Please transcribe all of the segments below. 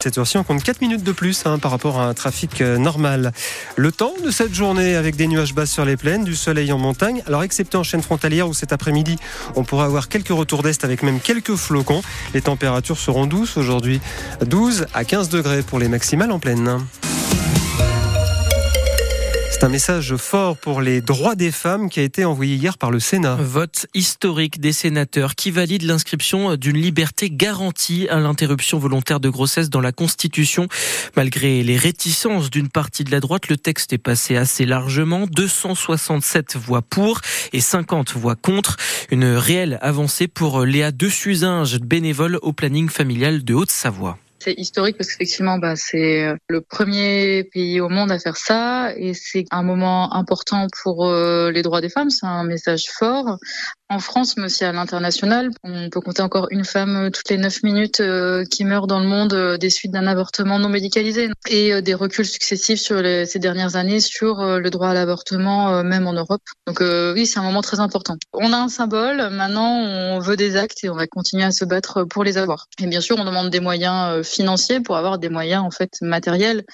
Cette heure-ci, on compte 4 minutes de plus hein, par rapport à un trafic euh, normal. Le temps de cette journée avec des nuages bas sur les plaines, du soleil en montagne. Alors, excepté en chaîne frontalière où cet après-midi, on pourra avoir quelques retours d'est avec même quelques flocons. Les températures seront douces aujourd'hui. 12 à 15 degrés pour les maximales en pleine. C'est un message fort pour les droits des femmes qui a été envoyé hier par le Sénat. Vote historique des sénateurs qui valide l'inscription d'une liberté garantie à l'interruption volontaire de grossesse dans la Constitution. Malgré les réticences d'une partie de la droite, le texte est passé assez largement. 267 voix pour et 50 voix contre. Une réelle avancée pour Léa Dessuzinge, bénévole au planning familial de Haute-Savoie. Historique parce qu'effectivement, bah, c'est euh, le premier pays au monde à faire ça et c'est un moment important pour euh, les droits des femmes. C'est un message fort en France, mais aussi à l'international. On peut compter encore une femme toutes les neuf minutes euh, qui meurt dans le monde euh, des suites d'un avortement non médicalisé et euh, des reculs successifs sur ces dernières années sur le droit à l'avortement, même en Europe. Donc oui, c'est un moment très important. On a un symbole, maintenant on veut des actes et on va continuer à se battre pour les avoir. Et bien sûr, on demande des moyens financiers pour avoir des moyens en fait matériels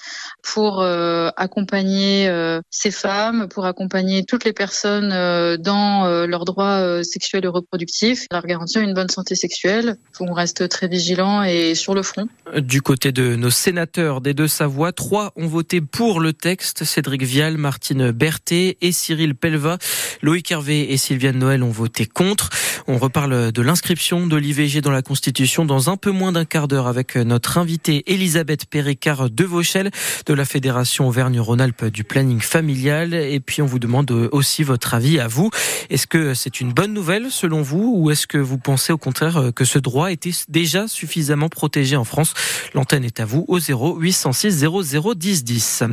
pour accompagner ces femmes, pour accompagner toutes les personnes dans leurs droits sexuel et reproductif, leur garantir une bonne santé sexuelle. On reste très vigilant et sur le front. Du côté de nos sénateurs des Deux-Savoie, trois ont voté pour le texte. Cédric Vial, Martine Berthet et Cyril Pelva. Loïc Hervé et Sylviane Noël ont voté contre. On reparle de l'inscription de l'IVG dans la Constitution dans un peu moins d'un quart d'heure avec notre invitée Elisabeth Péricard de Vauchel de la Fédération Auvergne-Rhône-Alpes du planning familial. Et puis on vous demande aussi votre avis à vous. Est-ce que c'est une bonne nouvelle selon vous ou est-ce que vous pensez au contraire euh, que ce droit était déjà suffisamment protégé en France? L'antenne est à vous au 0 806 00 10 10.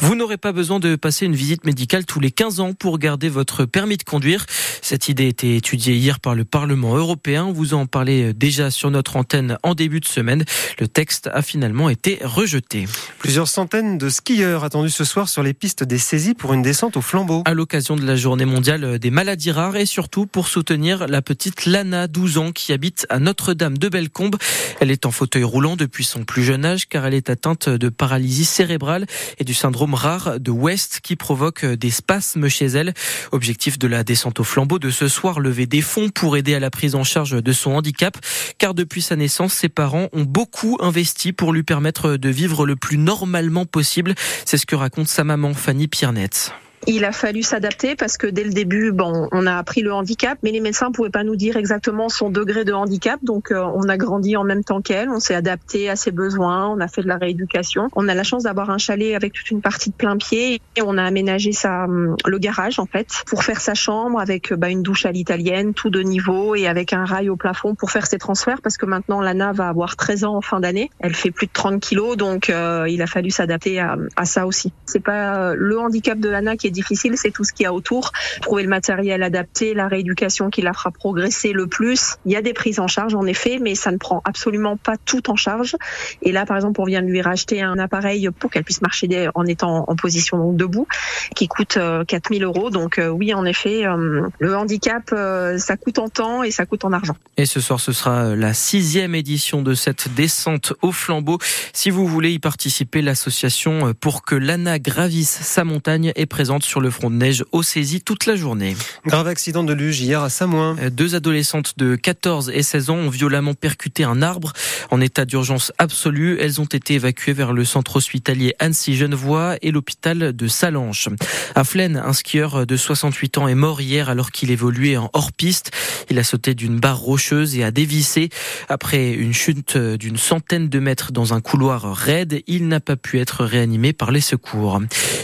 Vous n'aurez pas besoin de passer une visite médicale tous les 15 ans pour garder votre permis de conduire. Cette idée a été étudiée hier par le Parlement européen. Vous en parlez euh, déjà sur notre antenne en début de semaine. Le texte a finalement été rejeté. Plusieurs centaines de skieurs attendus ce soir sur les pistes des saisies pour une descente au flambeau. À l'occasion de la journée mondiale des maladies rares et surtout pour soutenir la petite Lana, 12 ans, qui habite à Notre-Dame de Bellecombe. Elle est en fauteuil roulant depuis son plus jeune âge car elle est atteinte de paralysie cérébrale et du syndrome rare de West qui provoque des spasmes chez elle. Objectif de la descente au flambeau de ce soir, lever des fonds pour aider à la prise en charge de son handicap car depuis sa naissance, ses parents ont beaucoup investi pour lui permettre de vivre le plus normalement possible. C'est ce que raconte sa maman Fanny Piernette. Il a fallu s'adapter parce que dès le début, bon, on a appris le handicap, mais les médecins ne pouvaient pas nous dire exactement son degré de handicap. Donc, euh, on a grandi en même temps qu'elle. On s'est adapté à ses besoins. On a fait de la rééducation. On a la chance d'avoir un chalet avec toute une partie de plein pied et on a aménagé sa, hum, le garage en fait pour faire sa chambre avec bah, une douche à l'italienne, tout de niveau et avec un rail au plafond pour faire ses transferts parce que maintenant Lana va avoir 13 ans en fin d'année. Elle fait plus de 30 kilos, donc euh, il a fallu s'adapter à, à, ça aussi. C'est pas euh, le handicap de Lana qui est difficile, c'est tout ce qu'il y a autour. Trouver le matériel adapté, la rééducation qui la fera progresser le plus. Il y a des prises en charge en effet, mais ça ne prend absolument pas tout en charge. Et là, par exemple, on vient de lui racheter un appareil pour qu'elle puisse marcher en étant en position debout, qui coûte 4000 euh, euros. Donc euh, oui, en effet, euh, le handicap, ça coûte en temps et ça coûte en argent. Et ce soir, ce sera la sixième édition de cette descente au flambeau. Si vous voulez y participer, l'association pour que l'ANA gravisse sa montagne est présente sur le front de neige au saisi toute la journée. Grave accident de luge hier à Samoin. Euh, deux adolescentes de 14 et 16 ans ont violemment percuté un arbre en état d'urgence absolue. Elles ont été évacuées vers le centre hospitalier Annecy-Genevois et l'hôpital de Salanches. À Flaine, un skieur de 68 ans est mort hier alors qu'il évoluait en hors-piste. Il a sauté d'une barre rocheuse et a dévissé. Après une chute d'une centaine de mètres dans un couloir raide, il n'a pas pu être réanimé par les secours.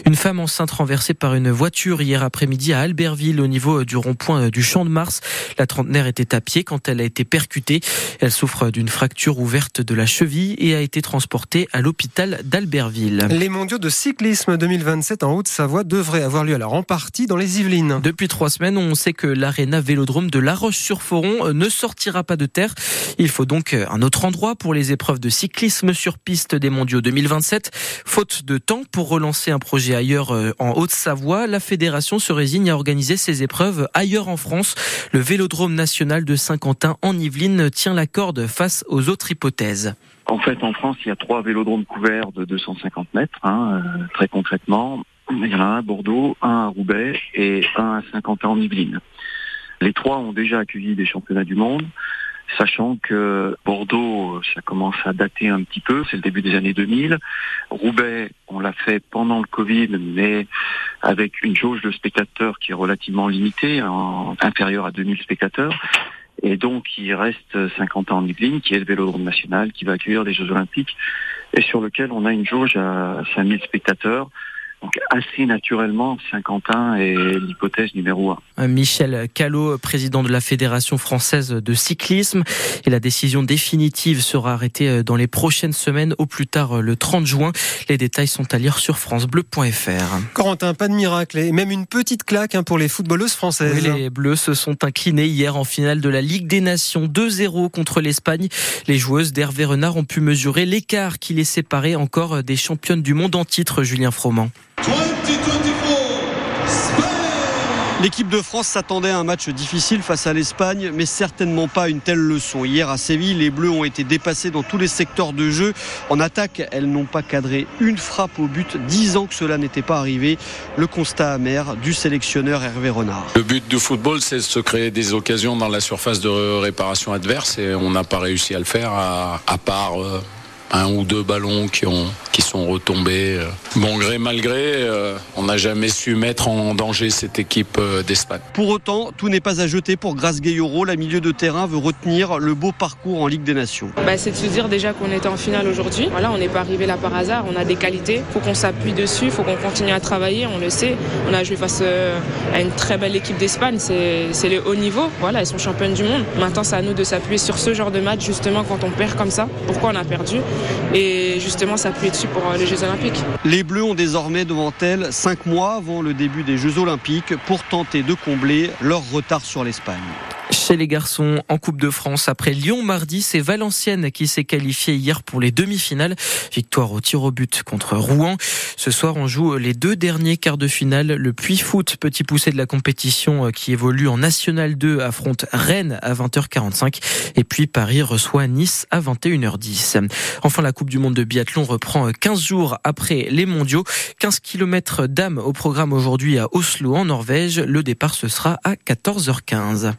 Une femme enceinte renversée par une voiture hier après-midi à Albertville au niveau du rond-point du Champ de Mars. La trentenaire était à pied quand elle a été percutée. Elle souffre d'une fracture ouverte de la cheville et a été transportée à l'hôpital d'Albertville. Les mondiaux de cyclisme 2027 en Haute-Savoie devraient avoir lieu alors en partie dans les Yvelines. Depuis trois semaines, on sait que l'aréna Vélodrome de La Roche-sur-Foron ne sortira pas de terre. Il faut donc un autre endroit pour les épreuves de cyclisme sur piste des mondiaux 2027. Faute de temps pour relancer un projet ailleurs euh, en Haute-Savoie, la fédération se résigne à organiser ses épreuves ailleurs en France. Le Vélodrome national de Saint-Quentin en Yvelines tient la corde face aux autres hypothèses. En fait, en France, il y a trois vélodromes couverts de 250 mètres, hein, euh, très concrètement. Il y en a un à Bordeaux, un à Roubaix et un à Saint-Quentin en Yvelines. Les trois ont déjà accueilli des championnats du monde sachant que Bordeaux, ça commence à dater un petit peu, c'est le début des années 2000. Roubaix, on l'a fait pendant le Covid, mais avec une jauge de spectateurs qui est relativement limitée, inférieure à 2000 spectateurs. Et donc, il reste 50 ans en Yvelines, qui est le vélodrome national, qui va accueillir les Jeux Olympiques, et sur lequel on a une jauge à 5000 spectateurs. Donc assez naturellement, Saint-Quentin est l'hypothèse numéro un. Euh, Michel Callot, président de la Fédération française de cyclisme. Et la décision définitive sera arrêtée euh, dans les prochaines semaines, au plus tard euh, le 30 juin. Les détails sont à lire sur francebleu.fr. Corentin, pas de miracle et même une petite claque hein, pour les footballeuses françaises. les Bleus se sont inclinés hier en finale de la Ligue des Nations 2-0 contre l'Espagne. Les joueuses d'Hervé Renard ont pu mesurer l'écart qui les séparait encore des championnes du monde en titre, Julien Froment. L'équipe de France s'attendait à un match difficile face à l'Espagne, mais certainement pas une telle leçon. Hier à Séville, les Bleus ont été dépassés dans tous les secteurs de jeu. En attaque, elles n'ont pas cadré une frappe au but. Dix ans que cela n'était pas arrivé. Le constat amer du sélectionneur Hervé Renard. Le but du football, c'est de se créer des occasions dans la surface de réparation adverse et on n'a pas réussi à le faire à, part. Euh, un ou deux ballons qui, ont, qui sont retombés. Euh. Bon gré mal gré, euh, on n'a jamais su mettre en danger cette équipe euh, d'Espagne. Pour autant, tout n'est pas à jeter pour Grace Gayoro. La milieu de terrain veut retenir le beau parcours en Ligue des Nations. Bah, c'est de se dire déjà qu'on était en finale aujourd'hui. Voilà, on n'est pas arrivé là par hasard. On a des qualités. Il faut qu'on s'appuie dessus. Il faut qu'on continue à travailler. On le sait. On a joué face à une très belle équipe d'Espagne. C'est le haut niveau. Voilà, ils sont championnes du monde. Maintenant, c'est à nous de s'appuyer sur ce genre de match justement quand on perd comme ça. Pourquoi on a perdu? Et justement s'appuyer dessus pour euh, les Jeux Olympiques. Les Bleus ont désormais devant elles 5 mois avant le début des Jeux Olympiques pour tenter de combler leur retard sur l'Espagne. Chez les garçons en Coupe de France, après Lyon mardi, c'est Valenciennes qui s'est qualifié hier pour les demi-finales. Victoire au tir au but contre Rouen. Ce soir, on joue les deux derniers quarts de finale. Le Puy Foot, petit poussé de la compétition euh, qui évolue en National 2, affronte Rennes à 20h45. Et puis Paris reçoit Nice à 21h10. Enfin, la Coupe du Monde de biathlon reprend 15 jours après les mondiaux. 15 km d'âme au programme aujourd'hui à Oslo en Norvège. Le départ, ce sera à 14h15.